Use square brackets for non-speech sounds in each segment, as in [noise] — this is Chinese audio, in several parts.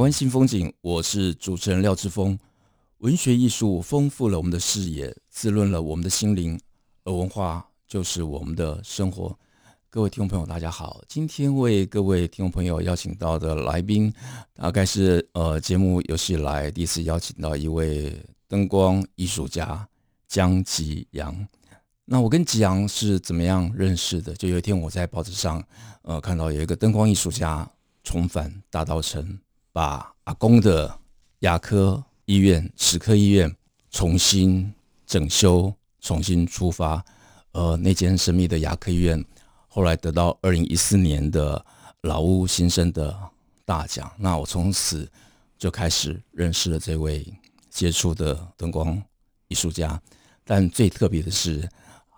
湾新风景，我是主持人廖志峰。文学艺术丰富了我们的视野，滋润了我们的心灵，而文化就是我们的生活。各位听众朋友，大家好！今天为各位听众朋友邀请到的来宾，大概是呃节目有史以来第一次邀请到一位灯光艺术家江吉阳。那我跟吉阳是怎么样认识的？就有一天我在报纸上呃看到有一个灯光艺术家重返大稻城，把阿公的牙科医院、齿科医院重新整修、重新出发。呃，那间神秘的牙科医院。后来得到二零一四年的老屋新生的大奖，那我从此就开始认识了这位杰出的灯光艺术家。但最特别的是，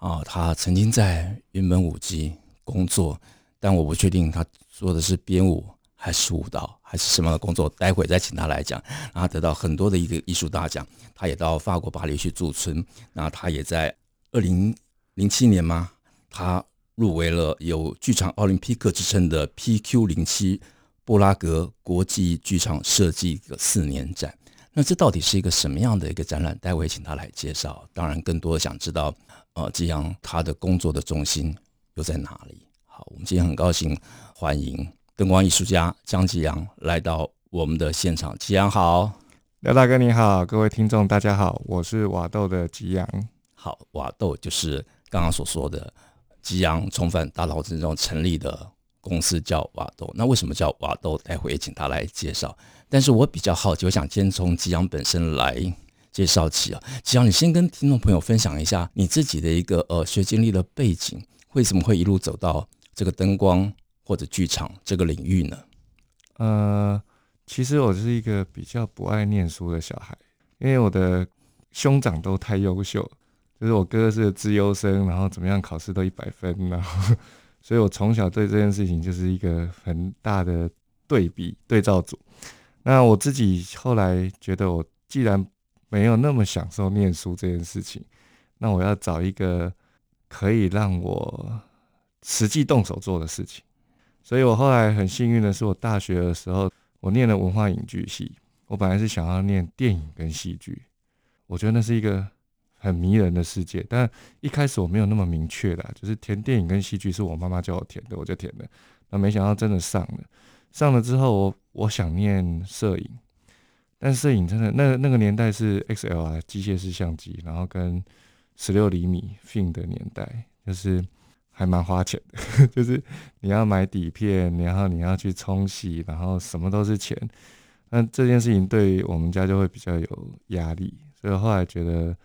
啊，他曾经在云门舞集工作，但我不确定他做的是编舞还是舞蹈还是什么的工作。待会再请他来讲。然后得到很多的一个艺术大奖，他也到法国巴黎去驻村。那他也在二零零七年吗？他。入围了有“剧场奥林匹克”之称的 PQ 零七布拉格国际剧场设计的四年展。那这到底是一个什么样的一个展览？待会请他来介绍。当然，更多想知道，呃，吉洋他的工作的重心又在哪里？好，我们今天很高兴欢迎灯光艺术家江吉阳来到我们的现场。吉阳好，廖大哥你好，各位听众大家好，我是瓦豆的吉阳。好，瓦豆就是刚刚所说的。吉阳重返大稻埕之中成立的公司叫瓦豆，那为什么叫瓦豆？待会也请他来介绍。但是我比较好奇，我想先从吉阳本身来介绍起啊。吉阳，你先跟听众朋友分享一下你自己的一个呃学经历的背景，为什么会一路走到这个灯光或者剧场这个领域呢？呃，其实我是一个比较不爱念书的小孩，因为我的兄长都太优秀。就是我哥是资优生，然后怎么样考试都一百分，然后，所以我从小对这件事情就是一个很大的对比对照组。那我自己后来觉得，我既然没有那么享受念书这件事情，那我要找一个可以让我实际动手做的事情。所以我后来很幸运的是，我大学的时候我念了文化影剧系，我本来是想要念电影跟戏剧，我觉得那是一个。很迷人的世界，但一开始我没有那么明确的，就是填电影跟戏剧是我妈妈叫我填的，我就填了。那没想到真的上了，上了之后我我想念摄影，但摄影真的那那个年代是 XLR 机械式相机，然后跟十六厘米 film 的年代，就是还蛮花钱的，[laughs] 就是你要买底片，然后你要去冲洗，然后什么都是钱。那这件事情对我们家就会比较有压力，所以后来觉得。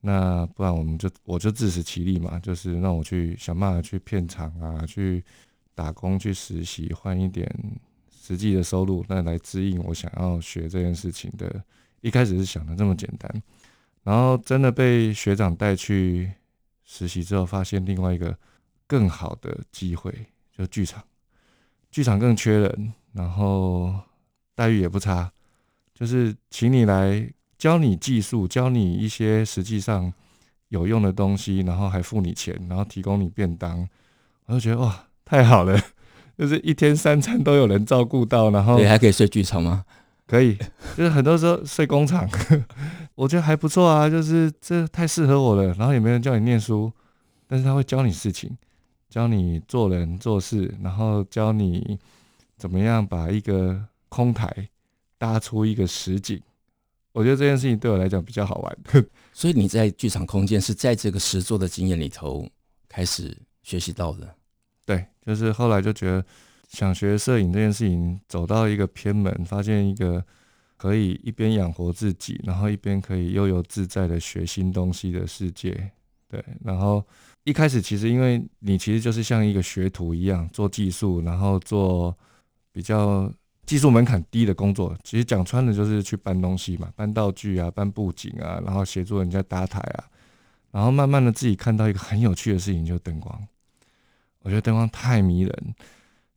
那不然我们就我就自食其力嘛，就是让我去想办法去片场啊，去打工去实习，换一点实际的收入，那来支应我想要学这件事情的。一开始是想的这么简单，然后真的被学长带去实习之后，发现另外一个更好的机会，就剧场，剧场更缺人，然后待遇也不差，就是请你来。教你技术，教你一些实际上有用的东西，然后还付你钱，然后提供你便当，我就觉得哇，太好了！[laughs] 就是一天三餐都有人照顾到，然后对，还可以睡剧场吗？可以，就是很多时候睡工厂，[laughs] 我觉得还不错啊。就是这太适合我了，然后也没人叫你念书，但是他会教你事情，教你做人做事，然后教你怎么样把一个空台搭出一个实景。我觉得这件事情对我来讲比较好玩，[laughs] 所以你在剧场空间是在这个实作的经验里头开始学习到的。对，就是后来就觉得想学摄影这件事情，走到一个偏门，发现一个可以一边养活自己，然后一边可以悠游自在的学新东西的世界，对，然后一开始其实因为你其实就是像一个学徒一样做技术，然后做比较技术门槛低的工作。其实讲穿了就是去搬东西嘛，搬道具啊，搬布景啊，然后协助人家搭台啊。然后慢慢的自己看到一个很有趣的事情，就是灯光。我觉得灯光太迷人，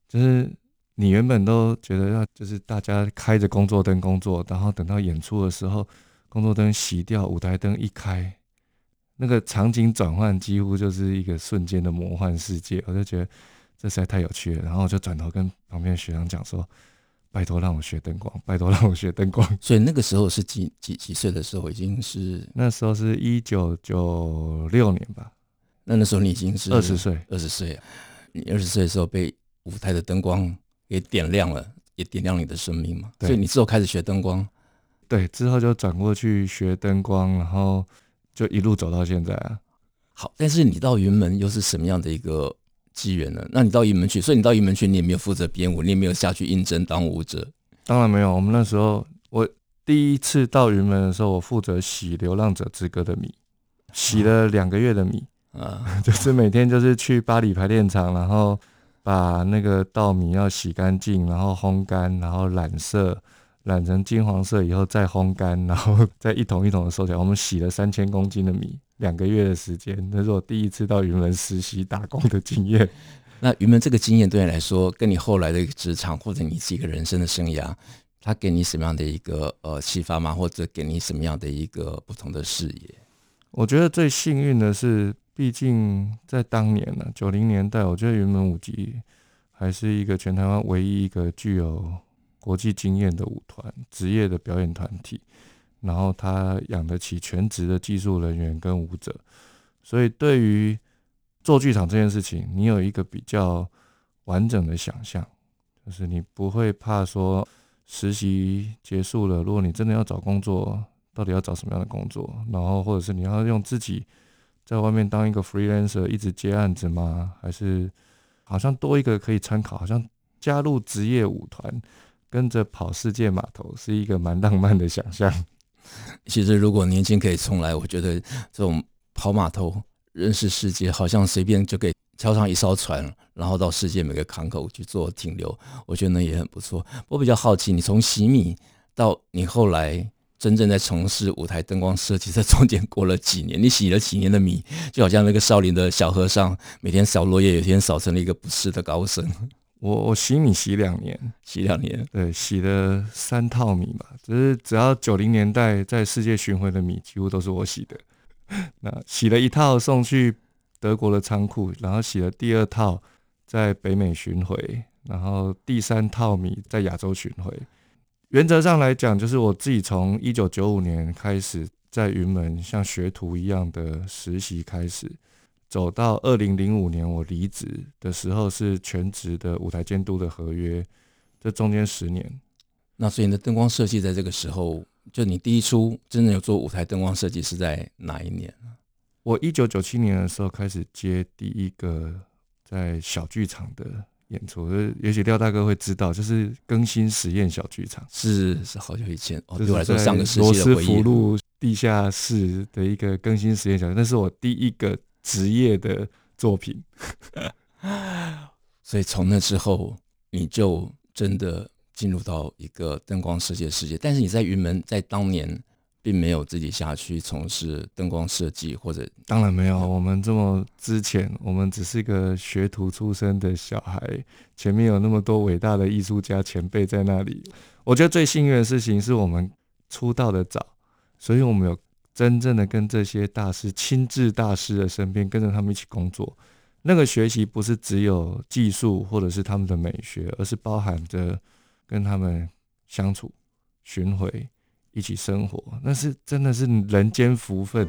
就是你原本都觉得要就是大家开着工作灯工作，然后等到演出的时候，工作灯熄掉，舞台灯一开。那个场景转换几乎就是一个瞬间的魔幻世界，我就觉得这实在太有趣了。然后我就转头跟旁边的学长讲说：“拜托让我学灯光，拜托让我学灯光。[laughs] ”所以那个时候是几几几岁的时候？已经是那时候是一九九六年吧。那那时候你已经是二十岁，二十岁啊！你二十岁的时候被舞台的灯光给点亮了，也点亮你的生命嘛。所以你之后开始学灯光，对，之后就转过去学灯光，然后。就一路走到现在啊，好，但是你到云门又是什么样的一个机缘呢？那你到云门去，所以你到云门去，你也没有负责编舞，你也没有下去应征当舞者。当然没有，我们那时候我第一次到云门的时候，我负责洗《流浪者之歌》的米，洗了两个月的米啊，[laughs] 就是每天就是去八里排练场，然后把那个稻米要洗干净，然后烘干，然后染色。染成金黄色以后再烘干，然后 [laughs] 再一桶一桶的收起来。我们洗了三千公斤的米，两个月的时间，那是我第一次到云门实习打工的经验。[laughs] 那云门这个经验对你来说，跟你后来的一个职场或者你自己一个人生的生涯，它给你什么样的一个呃启发吗？或者给你什么样的一个不同的视野？我觉得最幸运的是，毕竟在当年呢，九零年代，我觉得云门舞集还是一个全台湾唯一一个具有。国际经验的舞团，职业的表演团体，然后他养得起全职的技术人员跟舞者，所以对于做剧场这件事情，你有一个比较完整的想象，就是你不会怕说实习结束了，如果你真的要找工作，到底要找什么样的工作？然后或者是你要用自己在外面当一个 freelancer 一直接案子吗？还是好像多一个可以参考，好像加入职业舞团。跟着跑世界码头是一个蛮浪漫的想象。其实，如果年轻可以重来，我觉得这种跑码头认识世界，好像随便就可以敲上一艘船，然后到世界每个港口去做停留，我觉得那也很不错。我比较好奇，你从洗米到你后来真正在从事舞台灯光设计，这中间过了几年？你洗了几年的米，就好像那个少林的小和尚，每天扫落叶，有天扫成了一个不世的高僧。我我洗米洗两年，洗两年，对，洗了三套米吧。就是只要九零年代在世界巡回的米，几乎都是我洗的。[laughs] 那洗了一套送去德国的仓库，然后洗了第二套在北美巡回，然后第三套米在亚洲巡回。原则上来讲，就是我自己从一九九五年开始在云门像学徒一样的实习开始。走到二零零五年，我离职的时候是全职的舞台监督的合约，这中间十年。那所以你的灯光设计在这个时候，就你第一出真正有做舞台灯光设计是在哪一年？我一九九七年的时候开始接第一个在小剧场的演出，也许廖大哥会知道，就是更新实验小剧场，是是好久以前哦，对我来说上个世纪的回忆。罗斯福路地下室的一个更新实验小剧场，那是我第一个。职业的作品，[laughs] 所以从那之后，你就真的进入到一个灯光设计的世界。但是你在云门，在当年并没有自己下去从事灯光设计，或者当然没有。我们这么之前，我们只是一个学徒出身的小孩，前面有那么多伟大的艺术家前辈在那里。我觉得最幸运的事情是我们出道的早，所以我们有。真正的跟这些大师亲自大师的身边，跟着他们一起工作，那个学习不是只有技术或者是他们的美学，而是包含着跟他们相处、巡回、一起生活，那是真的是人间福分。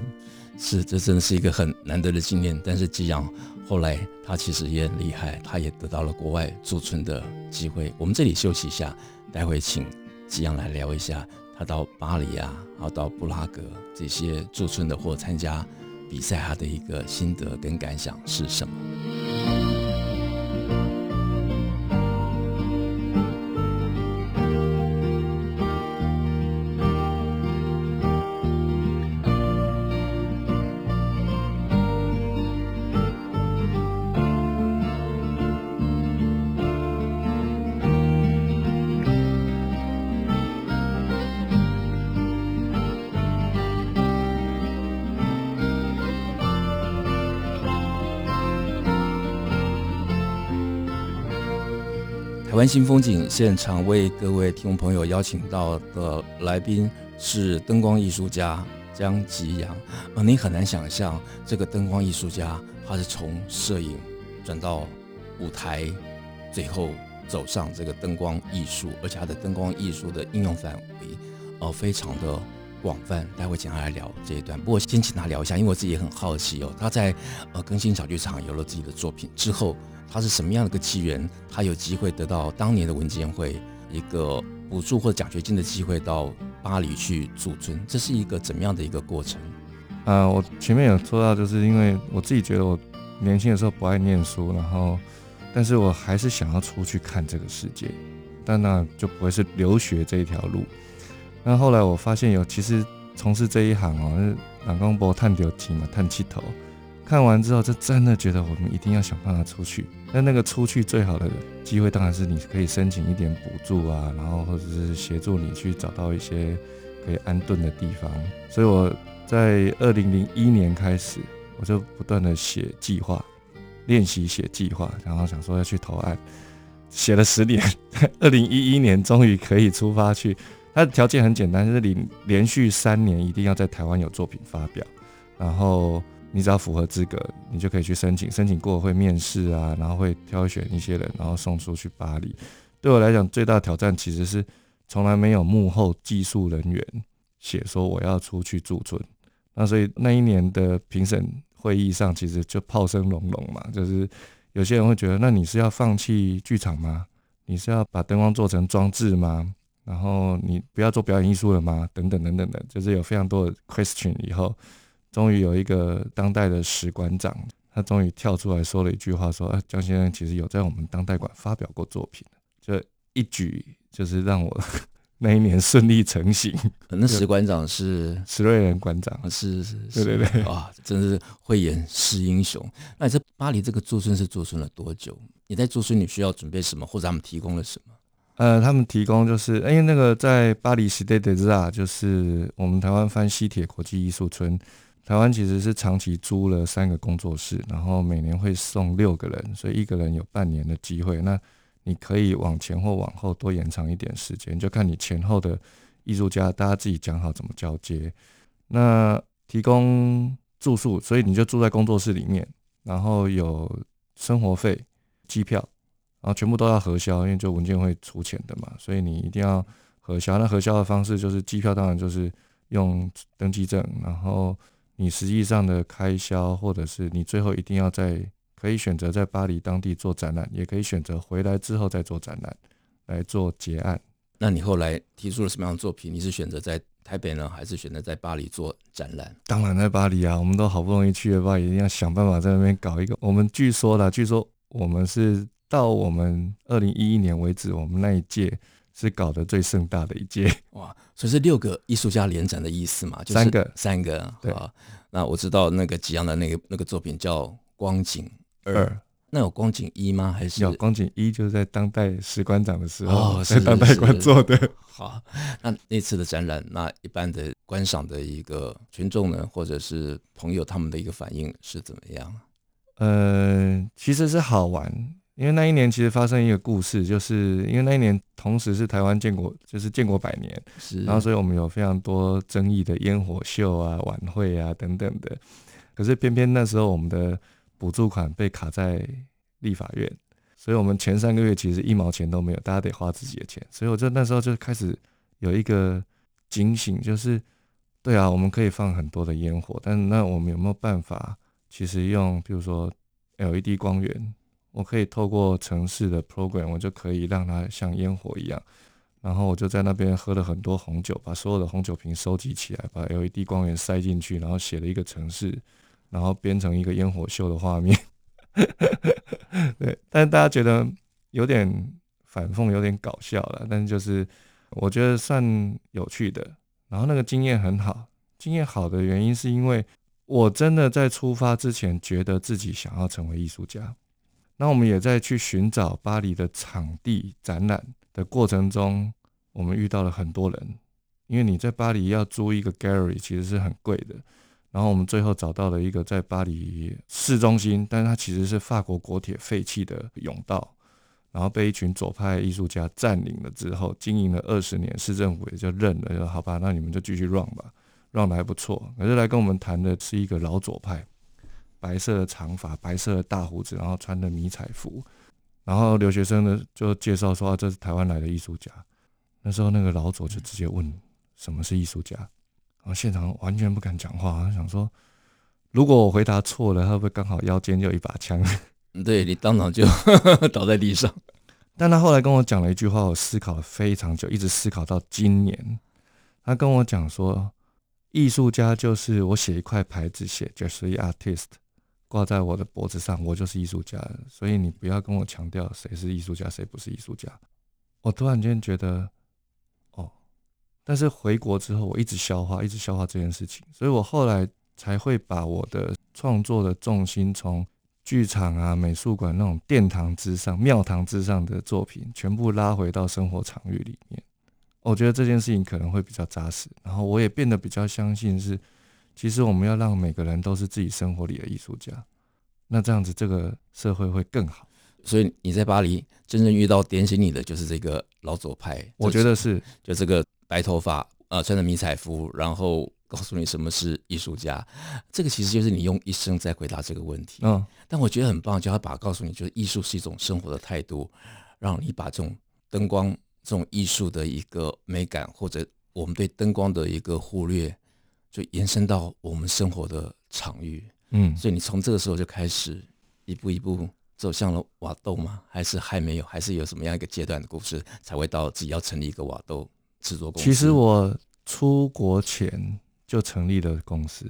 是，这真的是一个很难得的经验。但是吉阳后来他其实也很厉害，他也得到了国外驻村的机会。我们这里休息一下，待会请吉阳来聊一下。到巴黎啊，然后到布拉格这些驻村的或参加比赛，他的一个心得跟感想是什么？台湾新风景现场为各位听众朋友邀请到的来宾是灯光艺术家江吉洋。呃，你很难想象这个灯光艺术家，他是从摄影转到舞台，最后走上这个灯光艺术，而且他的灯光艺术的应用范围，呃，非常的广泛。待会请他来聊这一段。不过先请他聊一下，因为我自己也很好奇哦，他在呃更新小剧场有了自己的作品之后。他是什么样的一个机缘？他有机会得到当年的文建会一个补助或奖学金的机会，到巴黎去驻村，这是一个怎么样的一个过程？啊，我前面有说到，就是因为我自己觉得我年轻的时候不爱念书，然后，但是我还是想要出去看这个世界，但那就不会是留学这一条路。那后来我发现有，其实从事这一行哦，是人讲无探到钱嘛，探七头。看完之后，就真的觉得我们一定要想办法出去。那那个出去最好的机会，当然是你可以申请一点补助啊，然后或者是协助你去找到一些可以安顿的地方。所以我在二零零一年开始，我就不断的写计划，练习写计划，然后想说要去投案，写了十年，二零一一年终于可以出发去。它的条件很简单，就是你连续三年一定要在台湾有作品发表，然后。你只要符合资格，你就可以去申请。申请过会面试啊，然后会挑选一些人，然后送出去巴黎。对我来讲，最大的挑战其实是从来没有幕后技术人员写说我要出去驻村。那所以那一年的评审会议上，其实就炮声隆隆嘛，就是有些人会觉得，那你是要放弃剧场吗？你是要把灯光做成装置吗？然后你不要做表演艺术了吗？等等等等的，就是有非常多的 question 以后。终于有一个当代的史馆长，他终于跳出来说了一句话，说：“啊，江先生其实有在我们当代馆发表过作品，就一举就是让我 [laughs] 那一年顺利成行。”那史馆长是史瑞仁馆长，是是，是，对对对，哇，真是慧眼识英雄。那你在巴黎这个驻村是驻村了多久？你在驻村你需要准备什么，或者他们提供了什么？呃，他们提供就是，因为那个在巴黎 Cité des Arts，就是我们台湾翻西铁国际艺术村。台湾其实是长期租了三个工作室，然后每年会送六个人，所以一个人有半年的机会。那你可以往前或往后多延长一点时间，就看你前后的艺术家大家自己讲好怎么交接。那提供住宿，所以你就住在工作室里面，然后有生活费、机票，然后全部都要核销，因为就文件会出钱的嘛，所以你一定要核销。那核销的方式就是机票，当然就是用登记证，然后。你实际上的开销，或者是你最后一定要在可以选择在巴黎当地做展览，也可以选择回来之后再做展览来做结案。那你后来提出了什么样的作品？你是选择在台北呢，还是选择在巴黎做展览？当然在巴黎啊！我们都好不容易去了巴黎，一定要想办法在那边搞一个。我们据说啦，据说我们是到我们二零一一年为止，我们那一届。是搞得最盛大的一届哇，所以是六个艺术家联展的意思嘛？就是、三个，三个。对啊，那我知道那个吉阳的那个那个作品叫《光景二》二，那有光景一吗？还是有光景一？就是在当代史馆长的时候，哦、在当代馆做的。好，那那次的展览，那一般的观赏的一个群众呢，或者是朋友，他们的一个反应是怎么样？呃，其实是好玩。因为那一年其实发生一个故事，就是因为那一年同时是台湾建国，就是建国百年，是，然后所以我们有非常多争议的烟火秀啊、晚会啊等等的。可是偏偏那时候我们的补助款被卡在立法院，所以我们前三个月其实一毛钱都没有，大家得花自己的钱。所以我就那时候就开始有一个警醒，就是对啊，我们可以放很多的烟火，但那我们有没有办法，其实用比如说 LED 光源？我可以透过城市的 program，我就可以让它像烟火一样，然后我就在那边喝了很多红酒，把所有的红酒瓶收集起来，把 LED 光源塞进去，然后写了一个城市，然后编成一个烟火秀的画面。[laughs] 对，但是大家觉得有点反讽，有点搞笑了，但是就是我觉得算有趣的。然后那个经验很好，经验好的原因是因为我真的在出发之前觉得自己想要成为艺术家。那我们也在去寻找巴黎的场地展览的过程中，我们遇到了很多人，因为你在巴黎要租一个 gallery 其实是很贵的。然后我们最后找到了一个在巴黎市中心，但它其实是法国国铁废弃的甬道。然后被一群左派艺术家占领了之后，经营了二十年，市政府也就认了，说好吧，那你们就继续 run 吧，run 的还不错。可是来跟我们谈的是一个老左派，白色的长发，白色的大胡子，然后穿的迷彩服，然后留学生呢就介绍说，啊，这是台湾来的艺术家。那时候那个老左就直接问什么是艺术家，然后现场完全不敢讲话，他想说如果我回答错了，他会不会刚好腰间就有一把枪？对，你当场就 [laughs] 倒在地上。但他后来跟我讲了一句话，我思考了非常久，一直思考到今年。他跟我讲说，艺术家就是我写一块牌子，写 “Just a artist” 挂在我的脖子上，我就是艺术家。所以你不要跟我强调谁是艺术家，谁不是艺术家。我突然间觉得。哦但是回国之后，我一直消化，一直消化这件事情，所以我后来才会把我的创作的重心从剧场啊、美术馆那种殿堂之上、庙堂之上的作品，全部拉回到生活场域里面。我觉得这件事情可能会比较扎实，然后我也变得比较相信是，其实我们要让每个人都是自己生活里的艺术家，那这样子这个社会会更好。所以你在巴黎真正遇到点醒你的就是这个老左派，我觉得是就这个。白头发，呃，穿着迷彩服，然后告诉你什么是艺术家，这个其实就是你用一生在回答这个问题。嗯，但我觉得很棒，就他把告诉你，就是艺术是一种生活的态度，让你把这种灯光、这种艺术的一个美感，或者我们对灯光的一个忽略，就延伸到我们生活的场域。嗯，所以你从这个时候就开始一步一步走向了瓦豆吗？还是还没有？还是有什么样一个阶段的故事才会到自己要成立一个瓦豆？制作公司。其实我出国前就成立了公司，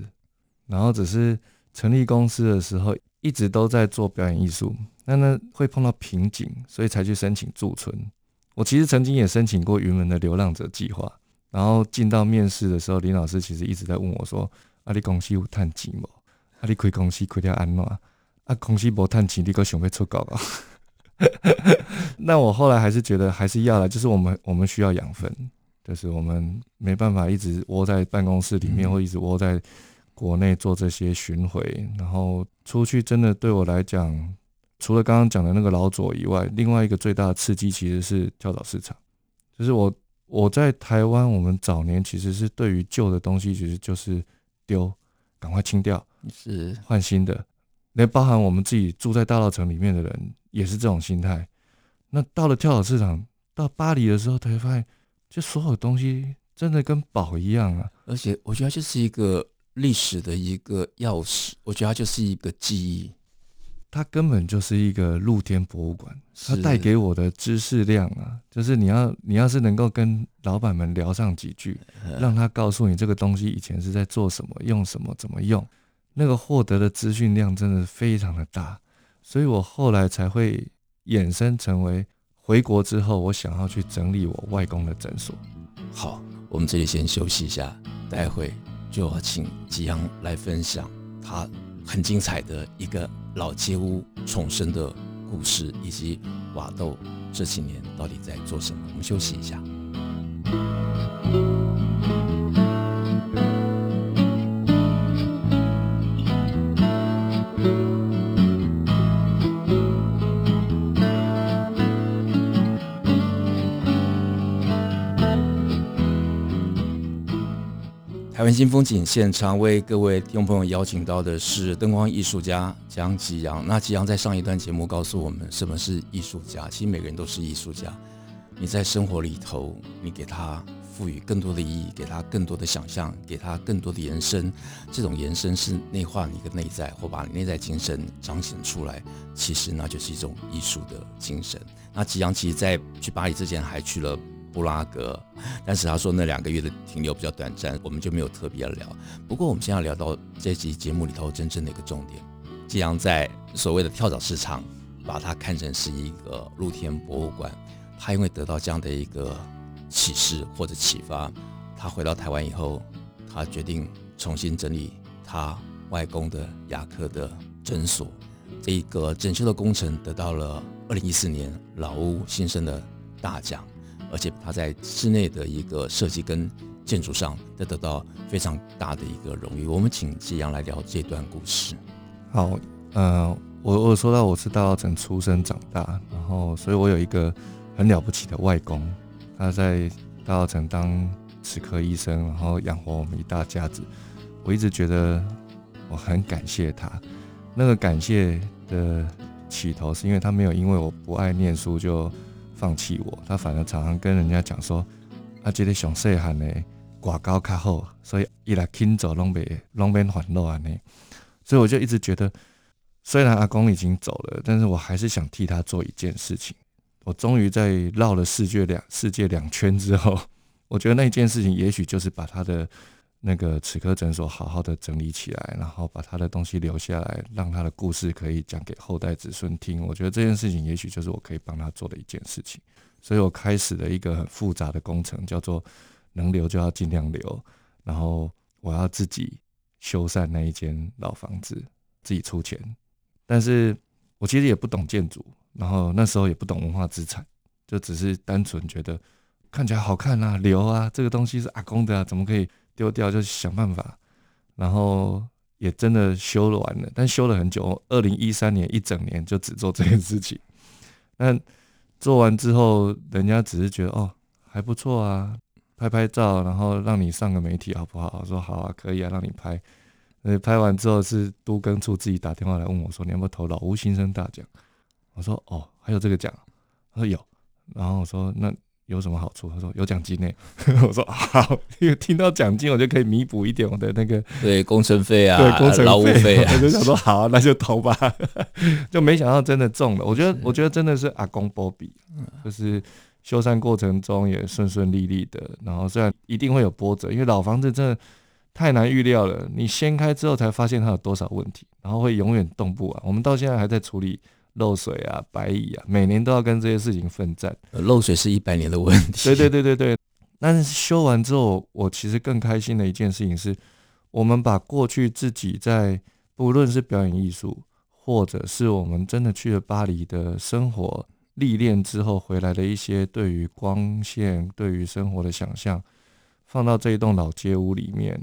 然后只是成立公司的时候一直都在做表演艺术，那那会碰到瓶颈，所以才去申请驻村。我其实曾经也申请过云门的流浪者计划，然后进到面试的时候，林老师其实一直在问我说：“啊，你公司有探钱吗？啊，你开公司开掉安怎？啊，公司无探钱，你可想要出国啊？” [laughs] 那我后来还是觉得还是要来，就是我们我们需要养分。就是我们没办法一直窝在办公室里面，或一直窝在国内做这些巡回，然后出去真的对我来讲，除了刚刚讲的那个老左以外，另外一个最大的刺激其实是跳蚤市场。就是我我在台湾，我们早年其实是对于旧的东西，其实就是丢，赶快清掉，是换新的。那包含我们自己住在大稻城里面的人，也是这种心态。那到了跳蚤市场，到巴黎的时候，他会发现。就所有东西真的跟宝一样啊！而且我觉得它就是一个历史的一个钥匙，我觉得它就是一个记忆，它根本就是一个露天博物馆。它带给我的知识量啊，就是你要你要是能够跟老板们聊上几句，让他告诉你这个东西以前是在做什么、用什么、怎么用，那个获得的资讯量真的非常的大，所以我后来才会衍生成为。回国之后，我想要去整理我外公的诊所。好，我们这里先休息一下，待会就要请吉阳来分享他很精彩的一个老街屋重生的故事，以及瓦豆这几年到底在做什么。我们休息一下。台湾新风景现场为各位听众朋友邀请到的是灯光艺术家江吉阳。那吉阳在上一段节目告诉我们什么是艺术家。其实每个人都是艺术家。你在生活里头，你给他赋予更多的意义，给他更多的想象，给他更多的延伸。这种延伸是内化你的内在，或把你内在精神彰显出来。其实那就是一种艺术的精神。那吉阳其实在去巴黎之前还去了。布拉格，但是他说那两个月的停留比较短暂，我们就没有特别聊。不过我们现在要聊到这集节目里头真正的一个重点，既然在所谓的跳蚤市场，把它看成是一个露天博物馆。他因为得到这样的一个启示或者启发，他回到台湾以后，他决定重新整理他外公的牙科的诊所。这一个整修的工程得到了二零一四年老屋新生的大奖。而且他在室内的一个设计跟建筑上都得到非常大的一个荣誉。我们请吉洋来聊这段故事。好，呃，我我说到我是大稻埕出生长大，然后所以我有一个很了不起的外公，他在大稻埕当齿科医生，然后养活我们一大家子。我一直觉得我很感谢他，那个感谢的起头是因为他没有因为我不爱念书就放弃我，他反而常常跟人家讲说，啊，这个上细汉的挂高较好，所以伊来轻走拢袂拢免烦恼安尼。所以我就一直觉得，虽然阿公已经走了，但是我还是想替他做一件事情。我终于在绕了世界两世界两圈之后，我觉得那件事情也许就是把他的。那个齿科诊所好好的整理起来，然后把他的东西留下来，让他的故事可以讲给后代子孙听。我觉得这件事情也许就是我可以帮他做的一件事情，所以我开始了一个很复杂的工程，叫做能留就要尽量留，然后我要自己修缮那一间老房子，自己出钱。但是我其实也不懂建筑，然后那时候也不懂文化资产，就只是单纯觉得看起来好看啊，留啊，这个东西是阿公的啊，怎么可以？丢掉就想办法，然后也真的修了完了，但修了很久。二零一三年一整年就只做这件事情。[laughs] 但做完之后，人家只是觉得哦还不错啊，拍拍照，然后让你上个媒体好不好？我说好啊，可以啊，让你拍。那，拍完之后是都更处自己打电话来问我说，你要不要投老吴新生大奖？我说哦，还有这个奖？他说有。然后我说那。有什么好处？他说有奖金呢。[laughs] 我说好，因为听到奖金，我就可以弥补一点我的那个对工程费啊，对工程劳务费啊。[laughs] 我就想说好，那就投吧。[laughs] 就没想到真的中了。我觉得，我觉得真的是阿公波比，就是修缮过程中也顺顺利利的。然后虽然一定会有波折，因为老房子真的太难预料了。你掀开之后才发现它有多少问题，然后会永远动不完。我们到现在还在处理。漏水啊，白蚁啊，每年都要跟这些事情奋战。漏水是一百年的问题。对对对对对。但是修完之后，我其实更开心的一件事情是，我们把过去自己在不论是表演艺术，或者是我们真的去了巴黎的生活历练之后回来的一些对于光线、对于生活的想象，放到这一栋老街屋里面，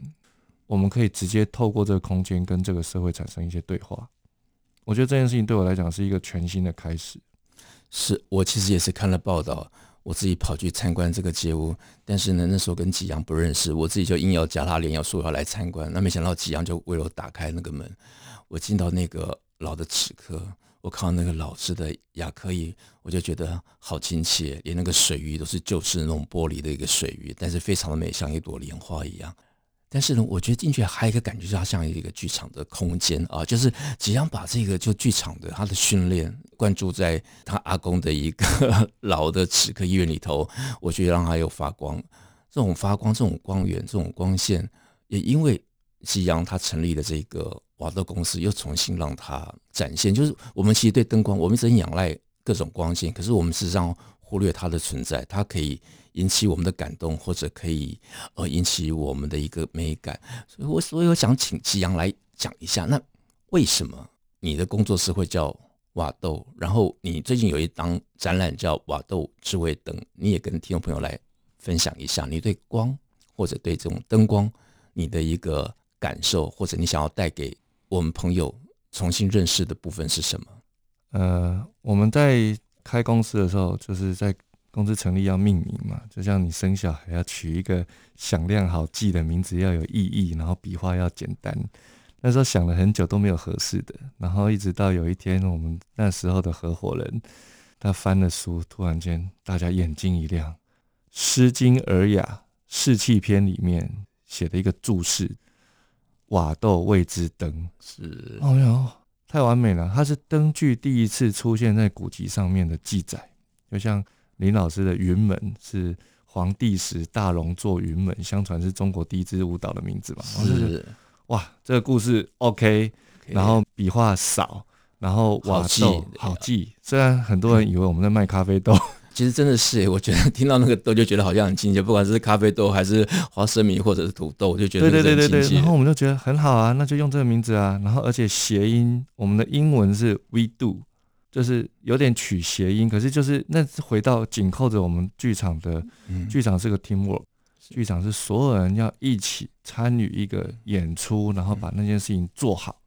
我们可以直接透过这个空间跟这个社会产生一些对话。我觉得这件事情对我来讲是一个全新的开始。是我其实也是看了报道，我自己跑去参观这个街屋，但是呢，那时候跟吉阳不认识，我自己就硬要加他脸，要说要来参观。那没想到吉阳就为了打开那个门，我进到那个老的齿科，我看到那个老式的牙科椅，我就觉得好亲切，连那个水域都是旧式那种玻璃的一个水域，但是非常的美，像一朵莲花一样。但是呢，我觉得进去还有一个感觉，就它像一个剧场的空间啊，就是即将把这个就剧场的他的训练灌注在他阿公的一个 [laughs] 老的齿科医院里头，我觉得让他有发光，这种发光、这种光源、这种光线，也因为吉阳他成立的这个瓦特公司，又重新让它展现。就是我们其实对灯光，我们一直仰赖各种光线，可是我们事实上忽略它的存在，它可以。引起我们的感动，或者可以呃引起我们的一个美感，所以我所以我想请吉阳来讲一下，那为什么你的工作室会叫瓦豆？然后你最近有一档展览叫瓦豆智慧灯，你也跟听众朋友来分享一下你对光或者对这种灯光你的一个感受，或者你想要带给我们朋友重新认识的部分是什么？呃，我们在开公司的时候，就是在。公司成立要命名嘛，就像你生小孩要取一个响亮好记的名字，要有意义，然后笔画要简单。那时候想了很久都没有合适的，然后一直到有一天，我们那时候的合伙人他翻了书，突然间大家眼睛一亮，《诗经尔雅·士气篇》里面写的一个注释：“瓦豆谓之灯。”是，哦哟，太完美了！它是灯具第一次出现在古籍上面的记载，就像。林老师的云门是黄帝时大龙做云门，相传是中国第一支舞蹈的名字嘛？是哇，这个故事 OK，然后笔画少，然后瓦记好记。虽然很多人以为我们在卖咖啡豆，其实真的是，我觉得听到那个豆就觉得好像很亲切，不管是咖啡豆还是花生米或者是土豆，我就觉得对对对对对。然后我们就觉得很好啊，那就用这个名字啊。然后而且谐音，我们的英文是 We Do。就是有点取谐音，可是就是那回到紧扣着我们剧场的，剧场是个 teamwork，剧场是所有人要一起参与一个演出，然后把那件事情做好，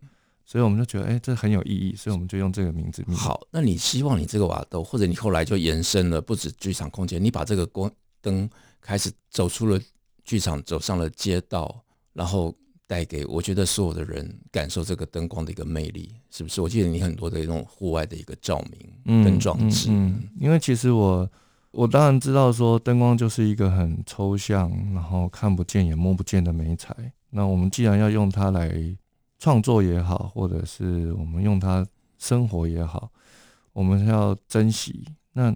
所以我们就觉得，哎、欸，这很有意义，所以我们就用这个名字。好，那你希望你这个瓦兜，或者你后来就延伸了，不止剧场空间，你把这个光灯开始走出了剧场，走上了街道，然后。带给我觉得所有的人感受这个灯光的一个魅力，是不是？我记得你很多的那种户外的一个照明跟装置，嗯，嗯，因为其实我我当然知道说灯光就是一个很抽象，然后看不见也摸不见的美材。那我们既然要用它来创作也好，或者是我们用它生活也好，我们要珍惜。那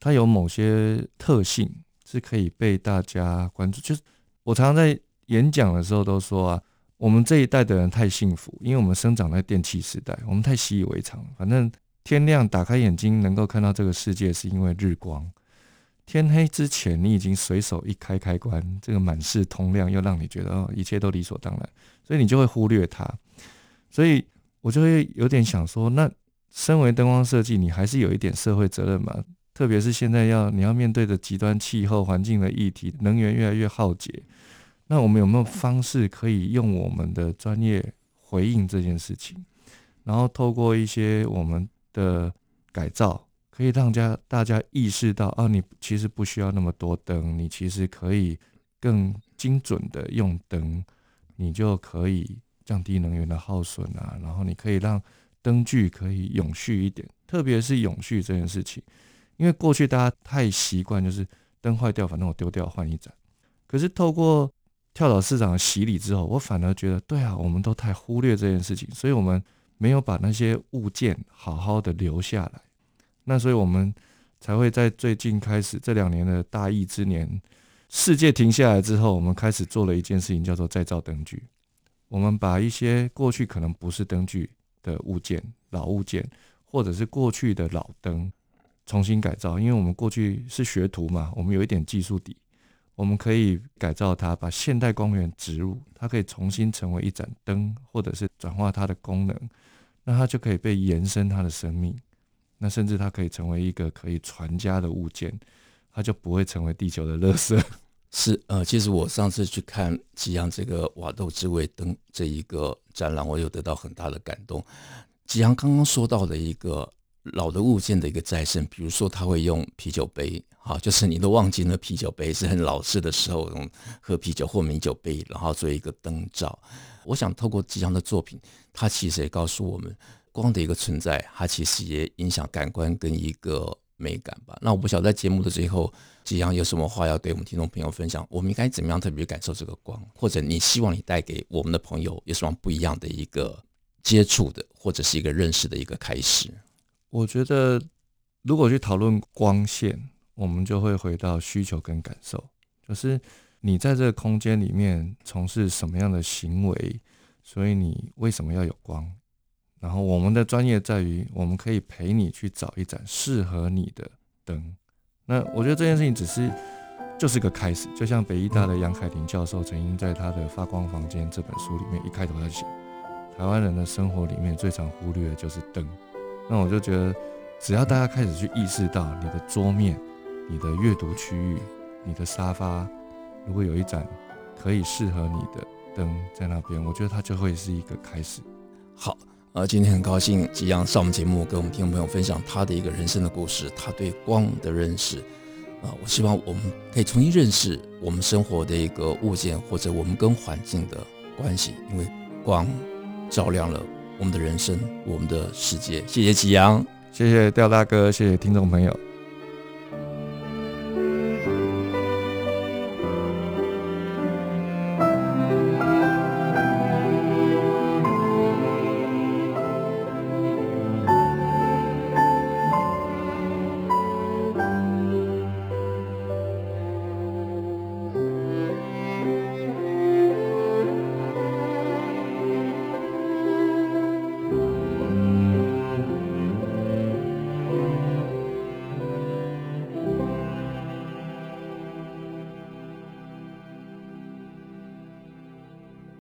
它有某些特性是可以被大家关注。就是我常常在演讲的时候都说啊。我们这一代的人太幸福，因为我们生长在电器时代，我们太习以为常。反正天亮打开眼睛能够看到这个世界，是因为日光。天黑之前，你已经随手一开开关，这个满室通亮又让你觉得哦，一切都理所当然，所以你就会忽略它。所以我就会有点想说，那身为灯光设计，你还是有一点社会责任嘛？特别是现在要你要面对的极端气候环境的议题，能源越来越耗竭。那我们有没有方式可以用我们的专业回应这件事情？然后透过一些我们的改造，可以让家大家意识到啊，你其实不需要那么多灯，你其实可以更精准的用灯，你就可以降低能源的耗损啊。然后你可以让灯具可以永续一点，特别是永续这件事情，因为过去大家太习惯就是灯坏掉，反正我丢掉换一盏。可是透过跳蚤市场的洗礼之后，我反而觉得，对啊，我们都太忽略这件事情，所以我们没有把那些物件好好的留下来。那所以我们才会在最近开始这两年的大疫之年，世界停下来之后，我们开始做了一件事情，叫做再造灯具。我们把一些过去可能不是灯具的物件、老物件，或者是过去的老灯，重新改造。因为我们过去是学徒嘛，我们有一点技术底。我们可以改造它，把现代光源植入，它可以重新成为一盏灯，或者是转化它的功能，那它就可以被延伸它的生命，那甚至它可以成为一个可以传家的物件，它就不会成为地球的垃圾。是呃，其实我上次去看吉阳这个瓦豆之味灯这一个展览，我有得到很大的感动。吉阳刚刚说到的一个。老的物件的一个再生，比如说他会用啤酒杯，好，就是你都忘记那啤酒杯是很老式的时候，用喝啤酒或米酒杯，然后做一个灯罩。我想透过吉阳的作品，他其实也告诉我们，光的一个存在，它其实也影响感官跟一个美感吧。那我不晓得在节目的最后，吉洋有什么话要对我们听众朋友分享？我们应该怎么样特别感受这个光，或者你希望你带给我们的朋友有什么不一样的一个接触的，或者是一个认识的一个开始？我觉得，如果去讨论光线，我们就会回到需求跟感受，就是你在这个空间里面从事什么样的行为，所以你为什么要有光？然后我们的专业在于，我们可以陪你去找一盏适合你的灯。那我觉得这件事情只是就是个开始，就像北艺大的杨凯婷教授曾经在他的《发光房间》这本书里面一开头他写，台湾人的生活里面最常忽略的就是灯。那我就觉得，只要大家开始去意识到你的桌面、你的阅读区域、你的沙发，如果有一盏可以适合你的灯在那边，我觉得它就会是一个开始。好，啊，今天很高兴吉阳上我们节目，跟我们听众朋友分享他的一个人生的故事，他对光的认识。啊、我希望我们可以重新认识我们生活的一个物件，或者我们跟环境的关系，因为光照亮了。我们的人生，我们的世界。谢谢吉阳，谢谢廖大哥，谢谢听众朋友。